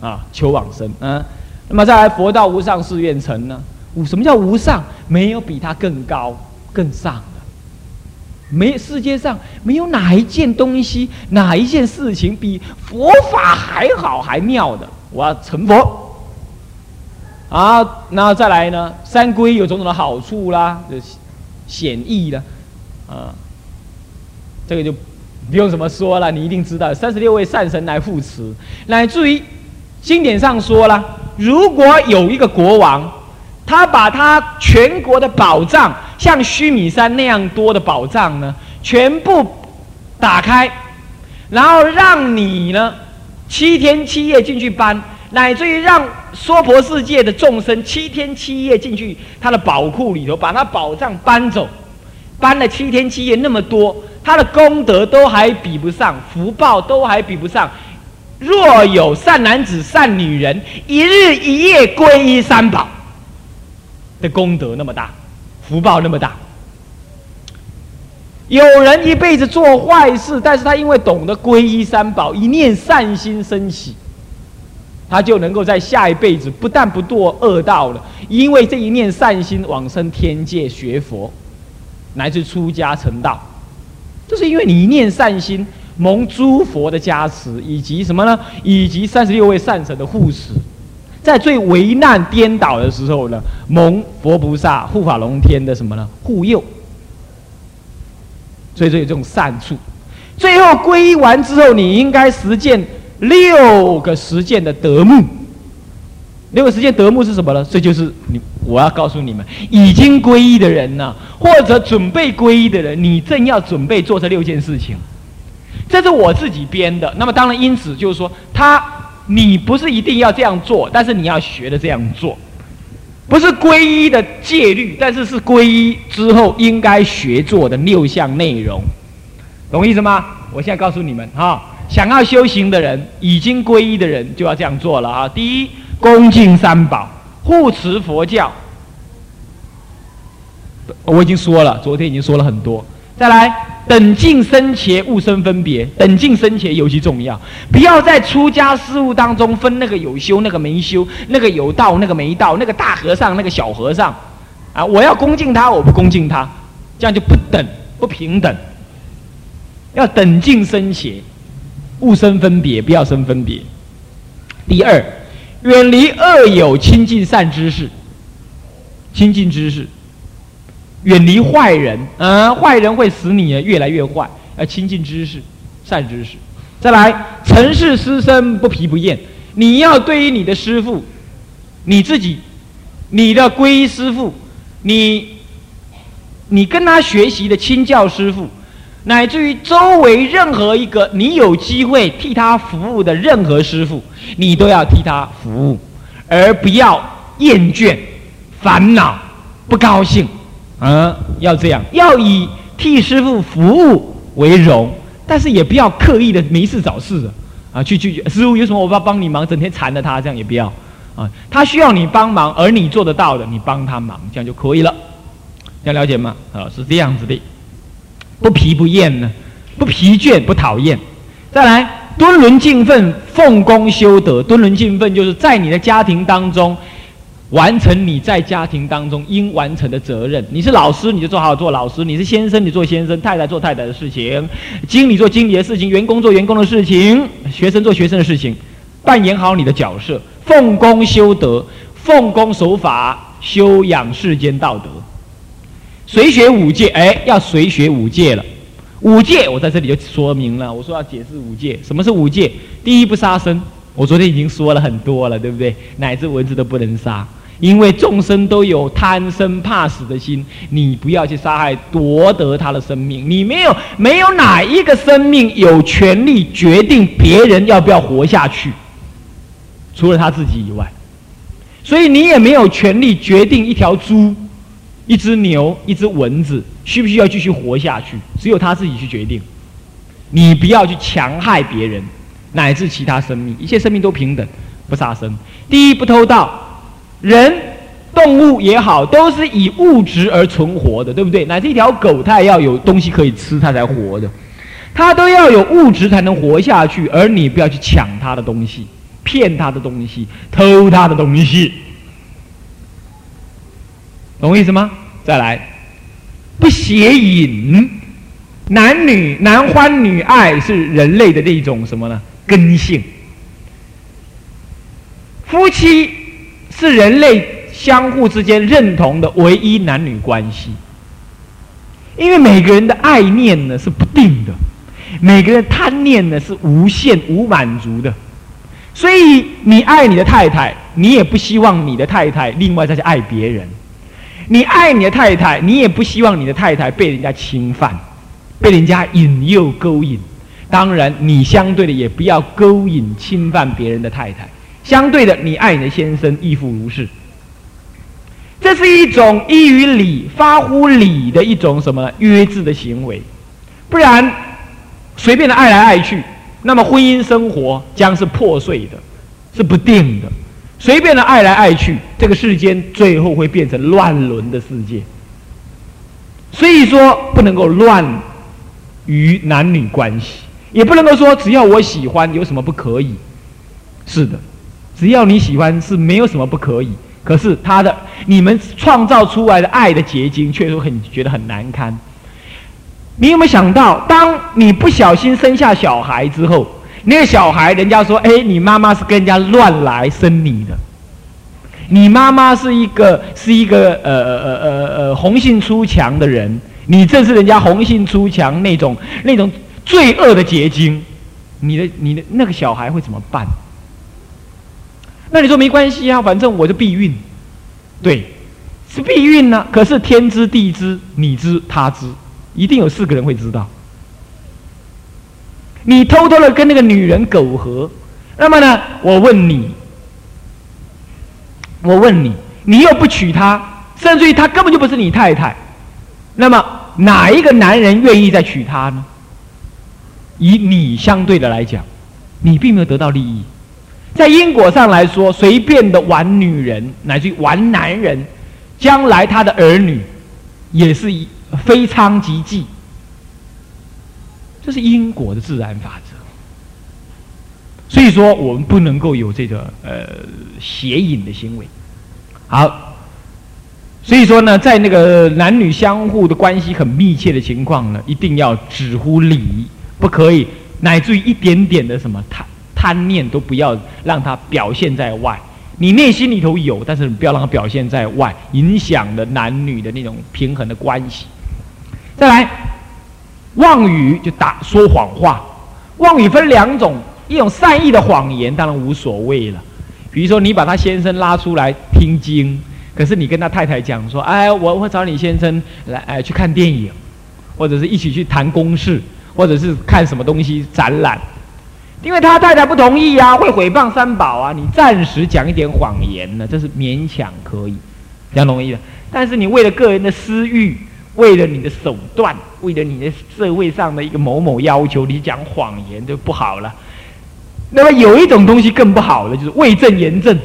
啊，求往生。嗯，那么再来，佛道无上誓愿成呢？无什么叫无上？没有比它更高、更上的。没世界上没有哪一件东西、哪一件事情比佛法还好、还妙的。我要成佛。啊，那再来呢？三皈有种种的好处啦，就显义的，啊，这个就不用怎么说了，你一定知道。三十六位善神来护持，乃至于经典上说了，如果有一个国王，他把他全国的宝藏，像须弥山那样多的宝藏呢，全部打开，然后让你呢七天七夜进去搬。乃至于让娑婆世界的众生七天七夜进去他的宝库里头，把他宝藏搬走，搬了七天七夜那么多，他的功德都还比不上，福报都还比不上。若有善男子、善女人，一日一夜皈依三宝的功德那么大，福报那么大。有人一辈子做坏事，但是他因为懂得皈依三宝，一念善心升起。他就能够在下一辈子不但不堕恶道了，因为这一念善心往生天界学佛，乃至出家成道，这是因为你一念善心蒙诸佛的加持，以及什么呢？以及三十六位善神的护持，在最危难颠倒的时候呢，蒙佛菩萨护法龙天的什么呢？护佑，所以这有这种善处。最后皈依完之后，你应该实践。六个实践的德目，六个实践德目是什么呢？这就是你我要告诉你们，已经皈依的人呢，或者准备皈依的人，你正要准备做这六件事情，这是我自己编的。那么当然，因此就是说，他你不是一定要这样做，但是你要学的这样做，不是皈依的戒律，但是是皈依之后应该学做的六项内容，懂意思吗？我现在告诉你们哈。想要修行的人，已经皈依的人，就要这样做了啊！第一，恭敬三宝，护持佛教。我已经说了，昨天已经说了很多。再来，等尽生前，勿生分别。等尽生前尤其重要，不要在出家事务当中分那个有修，那个没修，那个有道，那个没道，那个大和尚，那个小和尚。啊，我要恭敬他，我不恭敬他，这样就不等，不平等。要等尽生前。勿生分别，不要生分别。第二，远离恶友，亲近善知识。亲近知识，远离坏人。嗯，坏人会使你越来越坏。要亲近知识，善知识。再来，尘世师生不疲不厌。你要对于你的师傅，你自己，你的皈依师傅，你，你跟他学习的亲教师傅。乃至于周围任何一个你有机会替他服务的任何师傅，你都要替他服务，而不要厌倦、烦恼、不高兴，啊，要这样，要以替师傅服务为荣，但是也不要刻意的没事找事，啊，去去师傅有什么我要帮你忙，整天缠着他，这样也不要，啊，他需要你帮忙，而你做得到的，你帮他忙，这样就可以了，要了解吗？啊，是这样子的。不疲不厌呢，不疲倦不讨厌。再来，敦伦敬奋，奉公修德。敦伦敬奋就是在你的家庭当中完成你在家庭当中应完成的责任。你是老师，你就做好做老师；你是先生，你做先生；太太做太太的事情；经理做经理的事情；员工做员工的事情；学生做学生的事情，扮演好你的角色。奉公修德，奉公守法，修养世间道德。随学五戒，哎，要随学五戒了。五戒，我在这里就说明了。我说要解释五戒，什么是五戒？第一，不杀生。我昨天已经说了很多了，对不对？乃至蚊子都不能杀，因为众生都有贪生怕死的心，你不要去杀害，夺得他的生命。你没有，没有哪一个生命有权利决定别人要不要活下去，除了他自己以外。所以你也没有权利决定一条猪。一只牛，一只蚊子，需不需要继续活下去？只有他自己去决定。你不要去强害别人，乃至其他生命，一切生命都平等，不杀生。第一，不偷盗。人、动物也好，都是以物质而存活的，对不对？乃至一条狗，它也要有东西可以吃，它才活的。它都要有物质才能活下去，而你不要去抢它的东西，骗它的东西，偷它的东西，懂我意思吗？再来，不邪淫，男女男欢女爱是人类的一种什么呢？根性。夫妻是人类相互之间认同的唯一男女关系，因为每个人的爱念呢是不定的，每个人贪念呢是无限无满足的。所以，你爱你的太太，你也不希望你的太太另外再去爱别人；你爱你的太太，你也不希望你的太太被人家侵犯、被人家引诱勾引。当然，你相对的也不要勾引、侵犯别人的太太。相对的，你爱你的先生，亦复如是。这是一种依于礼、发乎礼的一种什么约制的行为，不然随便的爱来爱去。那么婚姻生活将是破碎的，是不定的。随便的爱来爱去，这个世间最后会变成乱伦的世界。所以说，不能够乱于男女关系，也不能够说只要我喜欢有什么不可以。是的，只要你喜欢是没有什么不可以。可是他的你们创造出来的爱的结晶，却都很觉得很难堪。你有没有想到，当你不小心生下小孩之后，那个小孩，人家说：“哎，你妈妈是跟人家乱来生你的，你妈妈是一个是一个呃呃呃呃呃红杏出墙的人，你正是人家红杏出墙那种那种罪恶的结晶。”你的你的那个小孩会怎么办？那你说没关系啊，反正我就避孕，对，是避孕呢。可是天知地知，你知他知。一定有四个人会知道，你偷偷的跟那个女人苟合，那么呢？我问你，我问你，你又不娶她，甚至于她根本就不是你太太，那么哪一个男人愿意再娶她呢？以你相对的来讲，你并没有得到利益，在因果上来说，随便的玩女人乃至于玩男人，将来他的儿女也是。非娼即妓，这是因果的自然法则。所以说，我们不能够有这个呃邪淫的行为。好，所以说呢，在那个男女相互的关系很密切的情况呢，一定要止乎礼，不可以乃至于一点点的什么贪贪念都不要让它表现在外。你内心里头有，但是你不要让它表现在外，影响了男女的那种平衡的关系。再来，妄语就打说谎话。妄语分两种，一种善意的谎言，当然无所谓了。比如说，你把他先生拉出来听经，可是你跟他太太讲说：“哎，我会找你先生来，哎，去看电影，或者是一起去谈公事，或者是看什么东西展览。”因为他太太不同意啊，会毁谤三宝啊。你暂时讲一点谎言呢，这是勉强可以，这样容易的。但是你为了个人的私欲。为了你的手段，为了你的社会上的一个某某要求，你讲谎言就不好了。那么有一种东西更不好的，就是为证言证。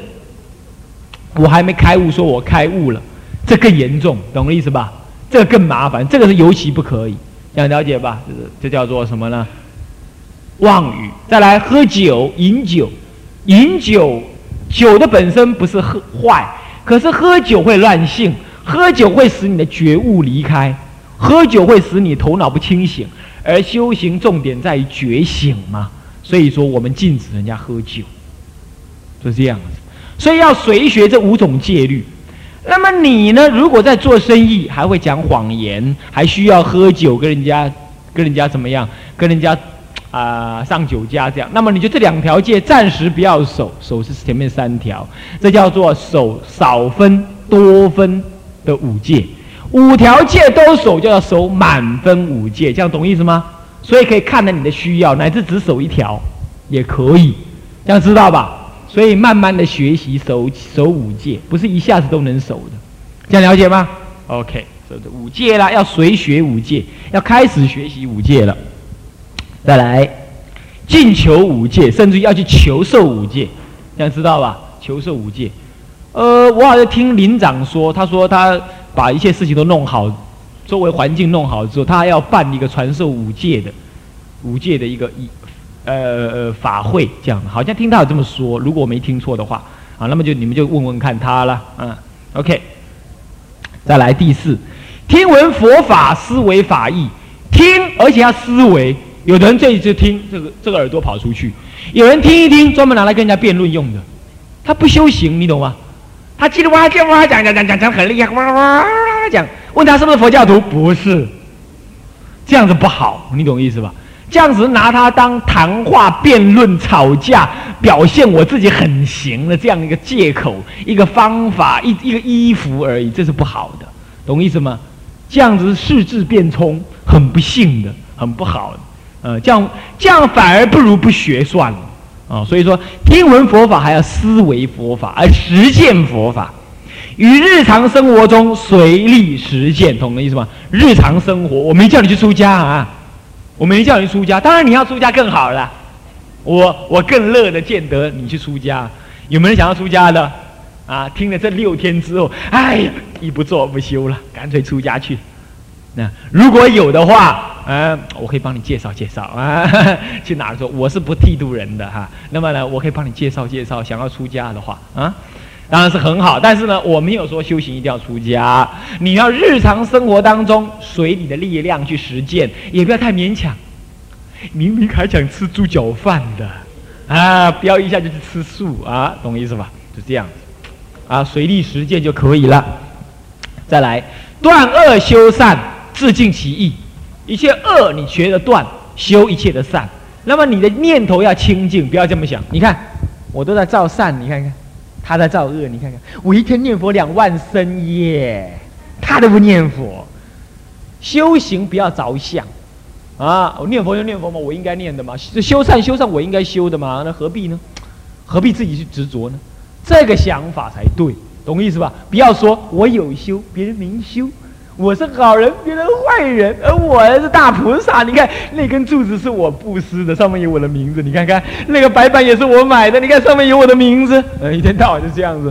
我还没开悟，说我开悟了，这更严重，懂我意思吧？这个更麻烦，这个是尤其不可以，想了解吧？就是这叫做什么呢？妄语。再来喝酒，饮酒，饮酒，酒的本身不是喝坏，可是喝酒会乱性。喝酒会使你的觉悟离开，喝酒会使你头脑不清醒，而修行重点在于觉醒嘛。所以说，我们禁止人家喝酒，是这样子。所以要随学这五种戒律。那么你呢？如果在做生意，还会讲谎言，还需要喝酒，跟人家跟人家怎么样？跟人家啊上酒家这样。那么你就这两条戒暂时不要守，守是前面三条，这叫做守少分多分。的五戒，五条戒都守，就要守满分五戒，这样懂意思吗？所以可以看着你的需要，乃至只守一条也可以，这样知道吧？所以慢慢的学习守守五戒，不是一下子都能守的，这样了解吗？OK，守这五戒啦，要随学五戒，要开始学习五戒了。再来，进求五戒，甚至要去求受五戒，这样知道吧？求受五戒。呃，我好像听林长说，他说他把一切事情都弄好，周围环境弄好之后，他还要办一个传授五戒的五戒的一个一呃呃法会这样，好像听他有这么说。如果我没听错的话，啊，那么就你们就问问看他了，嗯，OK。再来第四，听闻佛法，思维法义，听而且要思维。有的人这一次听这个这个耳朵跑出去，有人听一听专门拿来跟人家辩论用的，他不修行，你懂吗？他叽里哇啦叽里哇啦讲讲讲讲讲很厉害，哇哇哇讲，问他是不是佛教徒？不是，这样子不好，你懂意思吧？这样子拿他当谈话、辩论、吵架，表现我自己很行的这样一个借口、一个方法、一一个衣服而已，这是不好的，懂意思吗？这样子是世智变聪，很不幸的，很不好的。呃，这样这样反而不如不学算了啊！所以说，听闻佛法还要思维佛法，而实践佛法，于日常生活中随力实践，懂的意思吗？日常生活，我没叫你去出家啊，我没叫你出家，当然你要出家更好了，我我更乐的见得你去出家。有没有人想要出家的？啊，听了这六天之后，哎呀，一不做不休了，干脆出家去。那如果有的话。嗯，我可以帮你介绍介绍啊，去哪儿说我是不剃度人的哈。那么呢，我可以帮你介绍介绍，想要出家的话啊，当然是很好。但是呢，我没有说修行一定要出家，你要日常生活当中随你的力量去实践，也不要太勉强。明明还想吃猪脚饭的啊，不要一下就去吃素啊，懂意思吧？就这样啊，随力实践就可以了。再来，断恶修善，自尽其意。一切恶你学得断，修一切的善，那么你的念头要清净，不要这么想。你看，我都在造善，你看看，他在造恶，你看看，我一天念佛两万声耶，他都不念佛。修行不要着相，啊，我念佛就念佛嘛，我应该念的嘛。修善修善，我应该修的嘛，那何必呢？何必自己去执着呢？这个想法才对，懂意思吧？不要说我有修，别人没修。我是好人，别人坏人，而我是大菩萨。你看那根柱子是我布施的，上面有我的名字。你看看那个白板也是我买的，你看上面有我的名字。呃，一天到晚就这样子，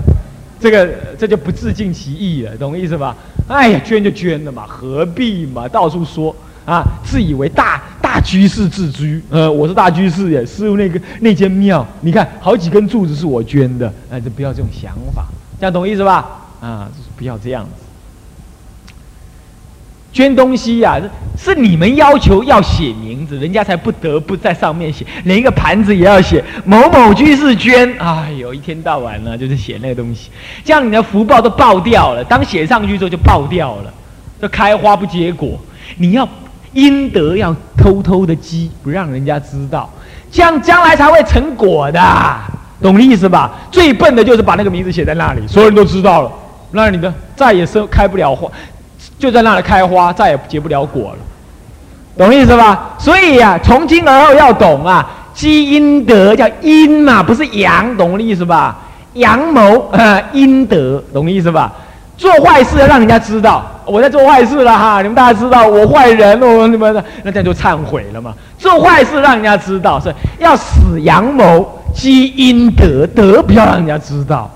这个这就不自尽其意了，懂意思吧？哎呀，捐就捐了嘛，何必嘛？到处说啊，自以为大大居士自居。呃，我是大居士耶，师傅那个那间庙，你看好几根柱子是我捐的。哎，就不要这种想法，这样懂意思吧？啊，不要这样子。捐东西呀，是你们要求要写名字，人家才不得不在上面写，连一个盘子也要写某某居士捐。哎呦，一天到晚呢就是写那个东西，这样你的福报都爆掉了。当写上去之后就爆掉了，就开花不结果。你要阴德要偷偷的积，不让人家知道，这样将来才会成果的，懂意思吧？最笨的就是把那个名字写在那里，所有人都知道了，那你的再也生开不了花。就在那里开花，再也结不了果了，懂意思吧？所以呀，从今而后要懂啊，积阴德叫阴嘛，不是阳，懂我的意思吧？阳谋啊，阴德，懂意思吧？做坏事要让人家知道我在做坏事了哈，你们大家知道我坏人，我你们那这样就忏悔了嘛。做坏事让人家知道，是要死阳谋，积阴德，德不要让人家知道。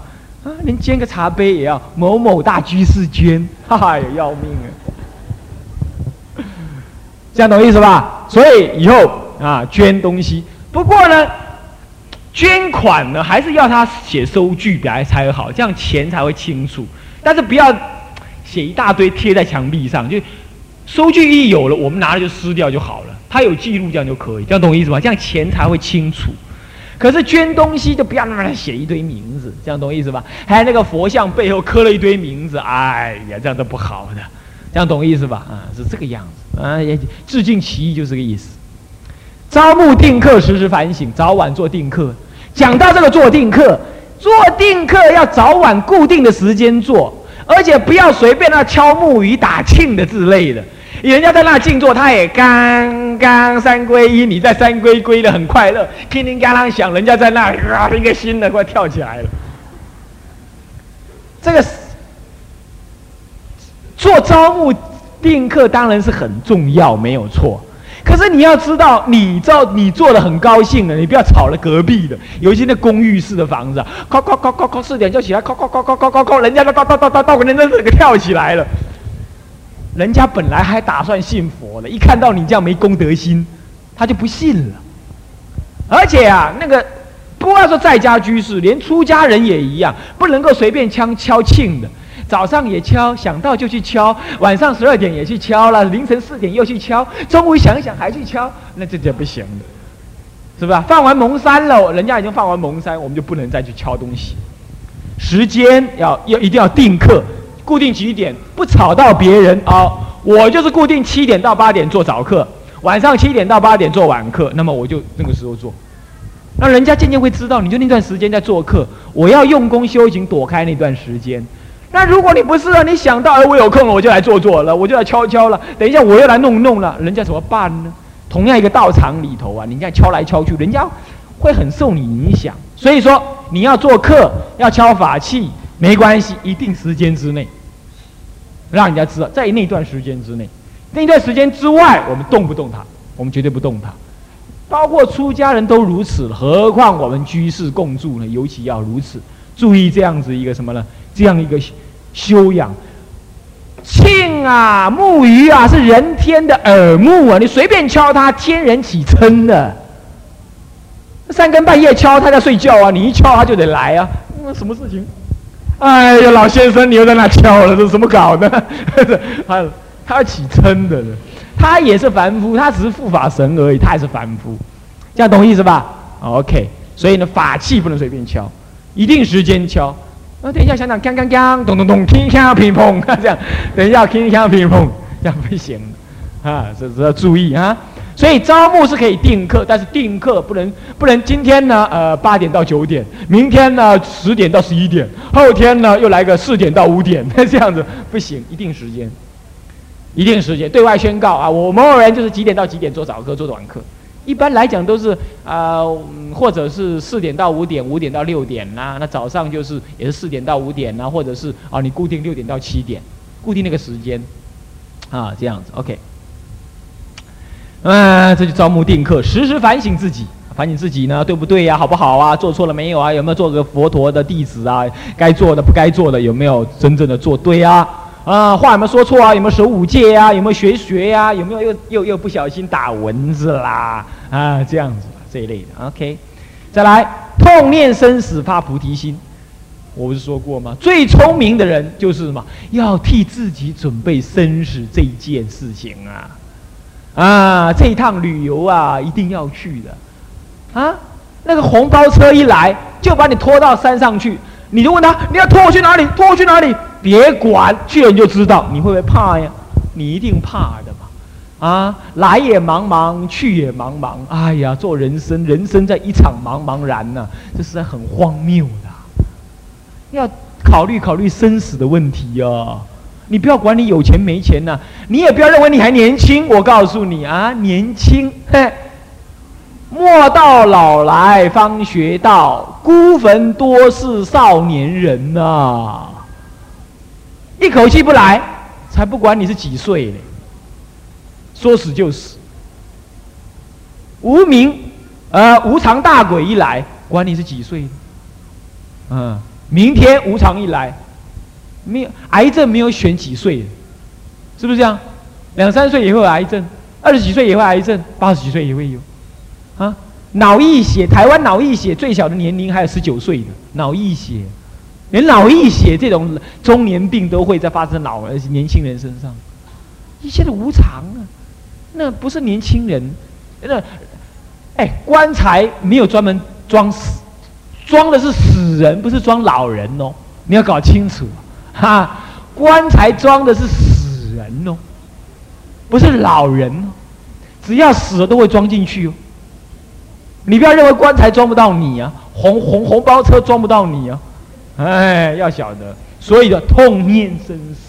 啊，连捐个茶杯也要某某大居士捐，哈哈，也要命啊！这样懂意思吧？所以以后啊，捐东西，不过呢，捐款呢还是要他写收据表才好，这样钱才会清楚。但是不要写一大堆贴在墙壁上，就收据一有了，我们拿了就撕掉就好了。他有记录，这样就可以，这样懂意思吧？这样钱才会清楚。可是捐东西就不要那么写一堆名字，这样懂意思吧？还有那个佛像背后刻了一堆名字，哎呀，这样都不好的，这样懂意思吧？啊，是这个样子啊，也致敬其意就是这个意思。招募定课，时时反省，早晚做定课。讲到这个做定课，做定课要早晚固定的时间做，而且不要随便那敲木鱼打磬的之类的。人家在那静坐，他也刚刚三归一，你在三归归的很快乐，叮叮当当响，人家在那啊，一个新的快跳起来了。这个做招募定客当然是很重要，没有错。可是你要知道，你做你做的很高兴的，你不要吵了隔壁的，尤其那公寓式的房子，敲敲敲敲敲四点就起来，敲敲敲敲敲敲敲，人家都到到到到到，人家整个跳起来了。人家本来还打算信佛了，一看到你这样没功德心，他就不信了。而且啊，那个不要说在家居士，连出家人也一样，不能够随便敲敲磬的。早上也敲，想到就去敲；晚上十二点也去敲了，凌晨四点又去敲，中午想一想还去敲，那这就不行了，是吧？放完蒙山了，人家已经放完蒙山，我们就不能再去敲东西。时间要要一定要定课，固定几点，不吵到别人啊。我就是固定七点到八点做早课，晚上七点到八点做晚课，那么我就那个时候做，那人家渐渐会知道，你就那段时间在做课，我要用功修行，躲开那段时间。那如果你不是啊，你想到哎，我有空了，我就来做做了，我就来敲敲了。等一下我又来弄弄了，人家怎么办呢？同样一个道场里头啊，你这样敲来敲去，人家会很受你影响。所以说你要做客，要敲法器，没关系，一定时间之内，让人家知道，在那段时间之内，那段时间之外，我们动不动他，我们绝对不动他。包括出家人都如此，何况我们居士共住呢？尤其要如此，注意这样子一个什么呢？这样一个修养，磬啊，木鱼啊，是人天的耳目啊！你随便敲它，天人起嗔的。三更半夜敲，他在睡觉啊！你一敲，他就得来啊！那什么事情？哎呀，老先生，你又在那敲了，这怎么搞的？他他要起嗔的，他也是凡夫，他只是护法神而已，他也是凡夫，这样懂意思吧？OK，所以呢，法器不能随便敲，一定时间敲。那等一下想想，锵锵锵，咚咚咚，乒乓乒乓，这样，等一下乒乓乒乓，这样不行，啊，这这要注意啊。所以招募是可以定课，但是定课不能不能今天呢，呃，八点到九点，明天呢十点到十一点，后天呢又来个四点到五点，那 这样子不行，一定时间，一定时间对外宣告啊，我某某人就是几点到几点做早课做短课。一般来讲都是啊，或者是四点到五点，五点到六点呐。那早上就是也是四点到五点呐，或者是啊，你固定六点到七点，固定那个时间，啊，这样子，OK。嗯，这就招募定客，时时反省自己，反省自己呢，对不对呀？好不好啊？做错了没有啊？有没有做个佛陀的弟子啊？该做的不该做的有没有真正的做对啊？啊，话有没有说错啊？有没有守五戒呀？有没有学学呀？有没有又又又不小心打蚊子啦？啊，这样子这一类的，OK。再来，痛念生死发菩提心，我不是说过吗？最聪明的人就是什么？要替自己准备生死这一件事情啊！啊，这一趟旅游啊，一定要去的。啊，那个红包车一来，就把你拖到山上去。你就问他，你要拖我去哪里？拖我去哪里？别管，去了你就知道。你会不会怕呀？你一定怕的嘛！啊，来也茫茫，去也茫茫。哎呀，做人生，人生在一场茫茫然呐，这是很荒谬的。要考虑考虑生死的问题呀！你不要管你有钱没钱呐，你也不要认为你还年轻。我告诉你啊，年轻，嘿。莫到老来方学到，孤坟多是少年人呐。一口气不来，才不管你是几岁呢。说死就死。无名，呃，无常大鬼一来，管你是几岁。嗯，明天无常一来，没有癌症没有选几岁，是不是这样？两三岁也会有癌症，二十几岁也会癌症，八十几岁也会有。啊，脑溢血，台湾脑溢血最小的年龄还有十九岁的脑溢血，连脑溢血这种中年病都会在发生老而年轻人身上，一切都无常啊，那不是年轻人，那，哎，棺材没有专门装死，装的是死人，不是装老人哦，你要搞清楚，哈，棺材装的是死人哦，不是老人哦，只要死了都会装进去哦。你不要认为棺材装不到你啊，红红红包车装不到你啊，哎，要晓得，所以的痛念生死，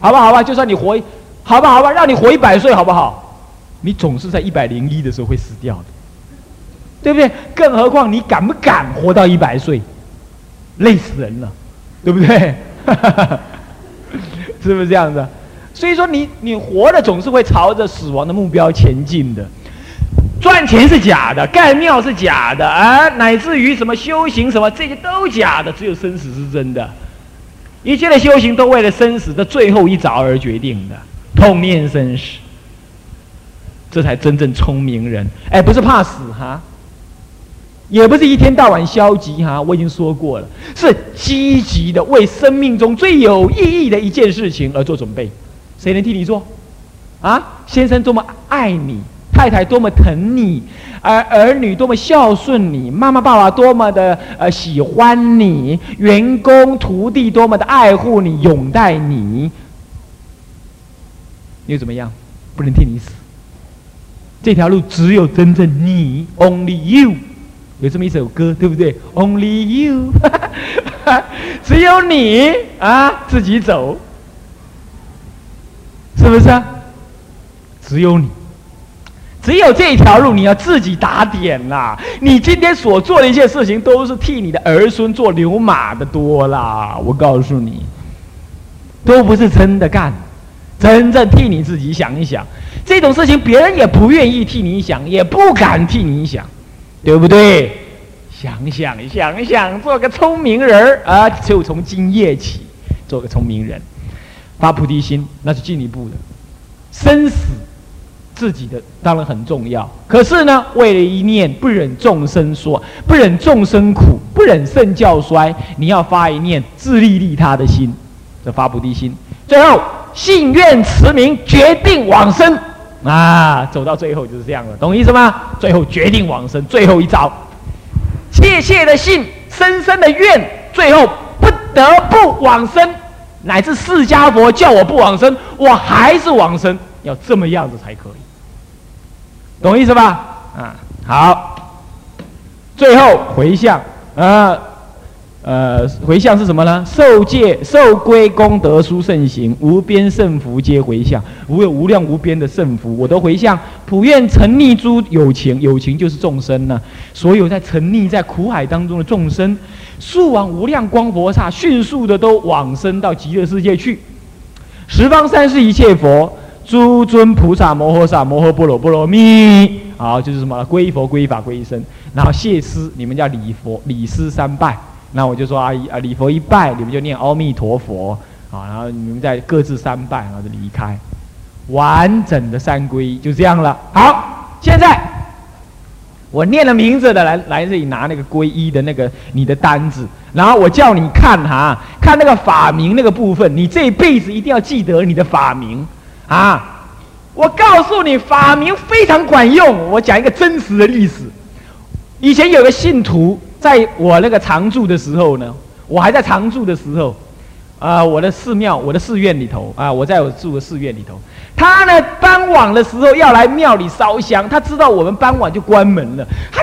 好吧，好吧，就算你活，好吧，好吧，让你活一百岁，好不好？你总是在一百零一的时候会死掉的，对不对？更何况你敢不敢活到一百岁？累死人了，对不对？是不是这样子？所以说，你你活的总是会朝着死亡的目标前进的。赚钱是假的，盖庙是假的，啊，乃至于什么修行什么这些都假的，只有生死是真的。一切的修行都为了生死的最后一着而决定的，痛念生死，这才真正聪明人。哎，不是怕死哈，也不是一天到晚消极哈，我已经说过了，是积极的为生命中最有意义的一件事情而做准备。谁能替你做？啊，先生多么爱你，太太多么疼你，儿儿女多么孝顺你，妈妈爸爸多么的呃喜欢你，员工徒弟多么的爱护你、拥戴你，又怎么样？不能替你死。这条路只有真正你，Only You。有这么一首歌，对不对？Only you，只有你啊，自己走，是不是啊？只有你，只有这一条路，你要自己打点啦。你今天所做的一切事情，都是替你的儿孙做牛马的多啦。我告诉你，都不是真的干，真正替你自己想一想，这种事情别人也不愿意替你想，也不敢替你想。对不对？想想想想，做个聪明人儿啊！就从今夜起，做个聪明人，发菩提心，那是进一步的。生死自己的当然很重要，可是呢，为了一念不忍众生说，不忍众生苦，不忍圣教衰，你要发一念自利利他的心，这发菩提心。最后信愿持名，决定往生。啊，走到最后就是这样了，懂意思吗？最后决定往生，最后一招，切切的信，深深的愿，最后不得不往生，乃至释迦佛叫我不往生，我还是往生，要这么样子才可以，懂意思吧？啊，好，最后回向，啊。呃回向是什么呢？受戒受归功德殊胜行，无边胜福皆回向，无有无量无边的胜福，我都回向。普愿沉溺诸有情，有情就是众生呢。所有在沉溺在苦海当中的众生，速往无量光佛刹，迅速的都往生到极乐世界去。十方三世一切佛，诸尊菩萨摩诃萨摩诃般若波罗蜜，好，就是什么？皈依佛皈依法皈依僧，然后谢师，你们叫礼佛礼师三拜。那我就说啊啊礼佛一拜，你们就念阿弥陀佛啊，然后你们再各自三拜，然后就离开，完整的三皈依就这样了。好，现在我念了名字的来来这里拿那个皈依的那个你的单子，然后我叫你看哈，看那个法名那个部分，你这一辈子一定要记得你的法名啊！我告诉你，法名非常管用。我讲一个真实的历史，以前有个信徒。在我那个常住的时候呢，我还在常住的时候，啊，我的寺庙、我的寺院里头啊，我在我住的寺院里头，他呢傍晚的时候要来庙里烧香，他知道我们傍晚就关门了，他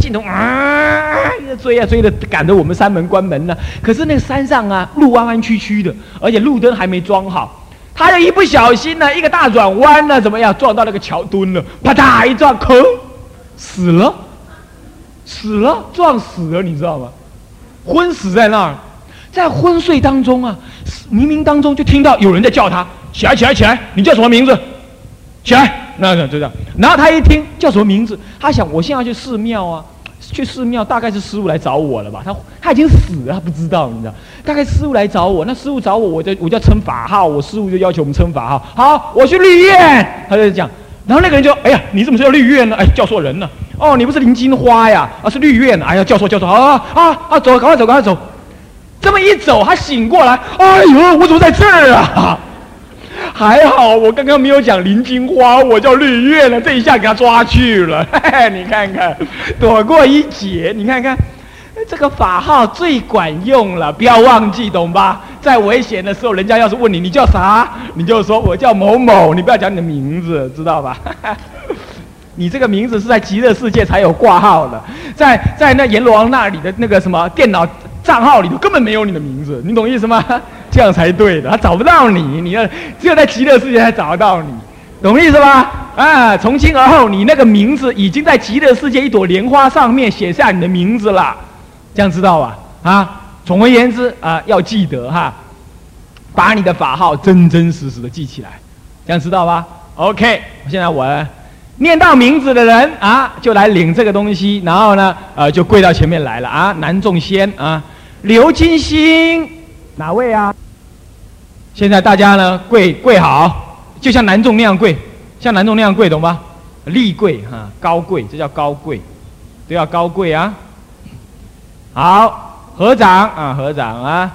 镜头啊，追啊追的，赶着我们山门关门呢。可是那个山上啊，路弯弯曲曲的，而且路灯还没装好，他就一不小心呢，一个大转弯呢，怎么样撞到那个桥墩了？啪嗒一撞，坑死了。死了，撞死了，你知道吗？昏死在那儿，在昏睡当中啊，冥冥当中就听到有人在叫他起来，起来，起来！你叫什么名字？起来！那就这样。然后他一听叫什么名字，他想我现在去寺庙啊，去寺庙大概是师傅来找我了吧？他他已经死了，他不知道，你知道？大概师傅来找我，那师傅找我，我就我就称法号，我师傅就要求我们称法号。好，我去绿院，他就讲。然后那个人就哎呀，你怎么叫绿院呢？哎，叫错人了。哦，你不是林金花呀？啊，是绿院。哎呀，叫错叫错啊啊啊！走，赶快走，赶快走。这么一走，他醒过来。哎呦，我怎么在这儿啊？还好我刚刚没有讲林金花，我叫绿月呢。这一下给他抓去了。你看看，躲过一劫。你看看。这个法号最管用了，不要忘记，懂吧？在危险的时候，人家要是问你你叫啥，你就说我叫某某，你不要讲你的名字，知道吧？你这个名字是在极乐世界才有挂号的，在在那阎罗王那里的那个什么电脑账号里头根本没有你的名字，你懂意思吗？这样才对的，他找不到你，你要只有在极乐世界才找得到你，懂意思吧？啊，从今而后，你那个名字已经在极乐世界一朵莲花上面写下你的名字了。这样知道吧？啊，总而言之啊，要记得哈，把你的法号真真实实的记起来，这样知道吧？OK，现在我念到名字的人啊，就来领这个东西，然后呢，呃，就跪到前面来了啊。南众仙啊，刘金星，哪位啊？现在大家呢跪跪好，就像南众那样跪，像南众那样跪，懂吗？立跪哈，高跪，这叫高跪。都要高贵啊。好，合掌啊，合掌啊。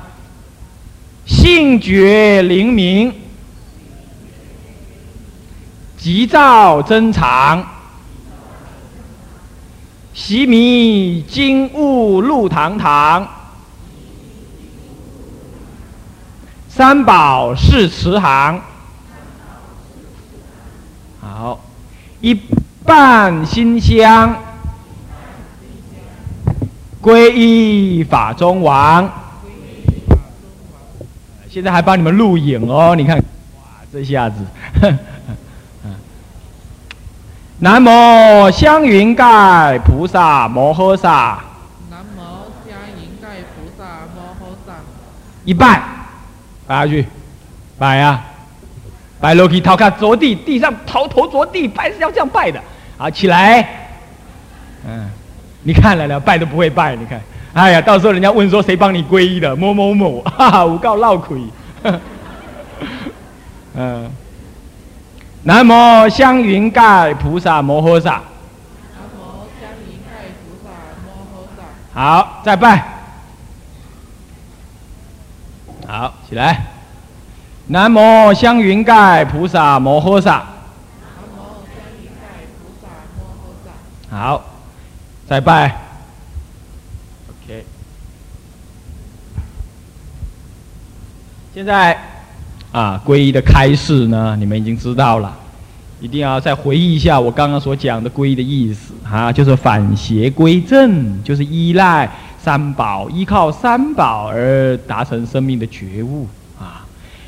性觉灵明，急躁增长，习迷惊悟路堂堂，三宝是慈航。好，一半馨香，皈依法中王。现在还帮你们录影哦，你看，哇，这下子，南无香云盖菩萨摩诃萨。南无香云盖菩萨摩诃萨。一拜，拜下去，拜呀，拜落去，头看着地，地上头头着地，拜是要这样拜的。好，起来，嗯，你看来了，拜都不会拜，你看。哎呀，到时候人家问说谁帮你皈依的？某某某，哈哈，我告闹亏。嗯，南无香云盖菩萨摩诃萨。南无香云盖菩萨摩诃萨。好，再拜。好，起来。南无香云盖菩萨摩诃萨。南无香云盖菩萨摩诃萨。好，再拜。OK 现在，啊，皈依的开示呢，你们已经知道了，一定要再回忆一下我刚刚所讲的皈依的意思啊，就是反邪归正，就是依赖三宝，依靠三宝而达成生命的觉悟啊。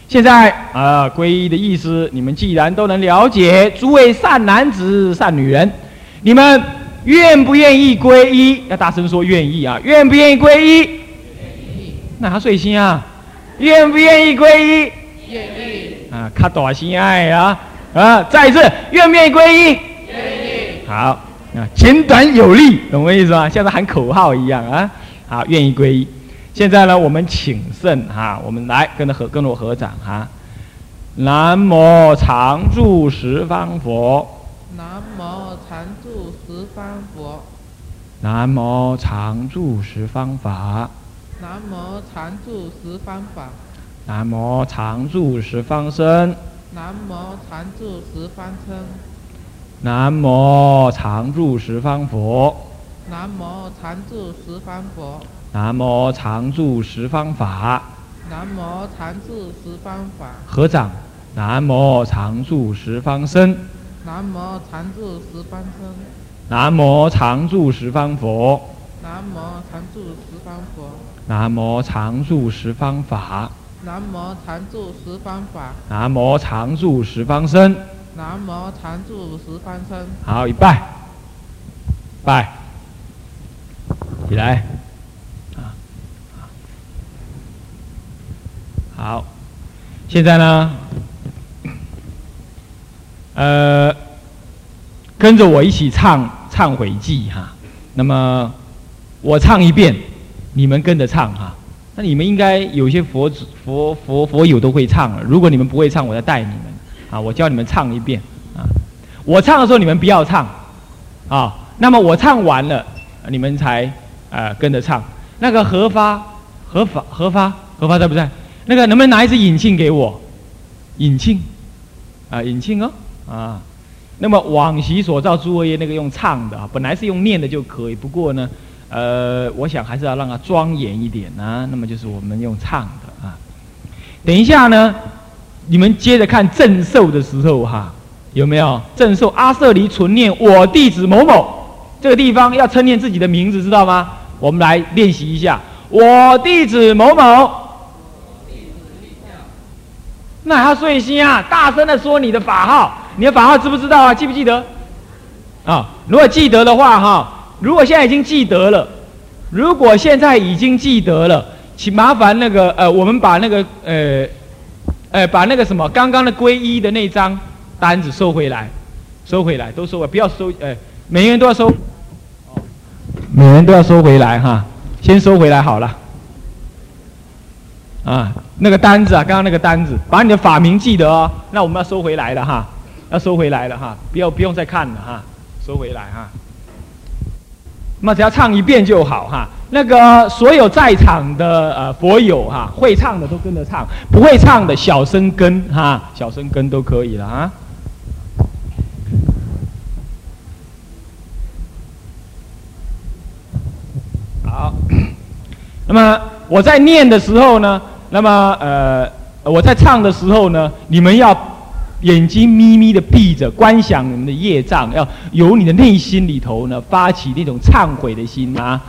现在啊，皈依的意思，你们既然都能了解，诸位善男子、善女人，你们愿不愿意皈依？要大声说愿意啊！愿不愿意皈依？愿意。那他睡心啊？愿不愿意皈依？愿意。啊，卡大心爱啊！啊，再一次，愿不愿意皈依？愿意。好，啊，简短有力，懂我意思吗？像是喊口号一样啊！好，愿意皈依。现在呢，我们请圣哈，我们来跟着合，跟着我合掌哈。南无常住十方佛。南无常住十方佛。南无常住十方法。南无常住十方法，南无常住十方身，南无常住十方身，南无常住十方佛，南无常住十方佛，南无常住十方法，南无常住十方法。合掌，南无常住十方身，南无常住十方身，南无常住十方佛，南无常住十方佛。南无常住十方法，南无常住十方法，南无常住十方身，南无常住十方身。好，一拜，拜，起来，啊，好，现在呢，呃，跟着我一起唱《忏悔记》哈，那么我唱一遍。你们跟着唱哈，你们应该有些佛子、佛佛佛友都会唱了。如果你们不会唱，我再带你们啊，我教你们唱一遍啊。我唱的时候你们不要唱啊。那么我唱完了，你们才呃跟着唱。那个何发、何发、何发、何发在不在？那个能不能拿一支引磬给我？引磬啊，引磬哦啊。那么往昔所造诸恶业那个用唱的啊，本来是用念的就可以，不过呢。呃，我想还是要让它庄严一点呢。那么就是我们用唱的啊。等一下呢，你们接着看正受的时候哈，有没有正受？阿舍离存念我弟子某某，这个地方要称念自己的名字，知道吗？我们来练习一下，我弟子某某。那还要睡心啊？大声的说你的法号，你的法号知不知道啊？记不记得？啊，如果记得的话哈。如果现在已经记得了，如果现在已经记得了，请麻烦那个呃，我们把那个呃，呃，把那个什么刚刚的皈依的那张单子收回来，收回来，都收回，不要收，呃，每个人都要收，每人都要收回来哈，先收回来好了。啊，那个单子啊，刚刚那个单子，把你的法名记得哦。那我们要收回来了哈，要收回来了哈，不要不用再看了哈，收回来哈。那么只要唱一遍就好哈。那个所有在场的呃佛友哈，会唱的都跟着唱，不会唱的小声跟哈，小声跟都可以了啊。好，那么我在念的时候呢，那么呃我在唱的时候呢，你们要眼睛眯眯的闭着，观想你们的业障，要由你的内心里头呢发起那种忏悔的心啊。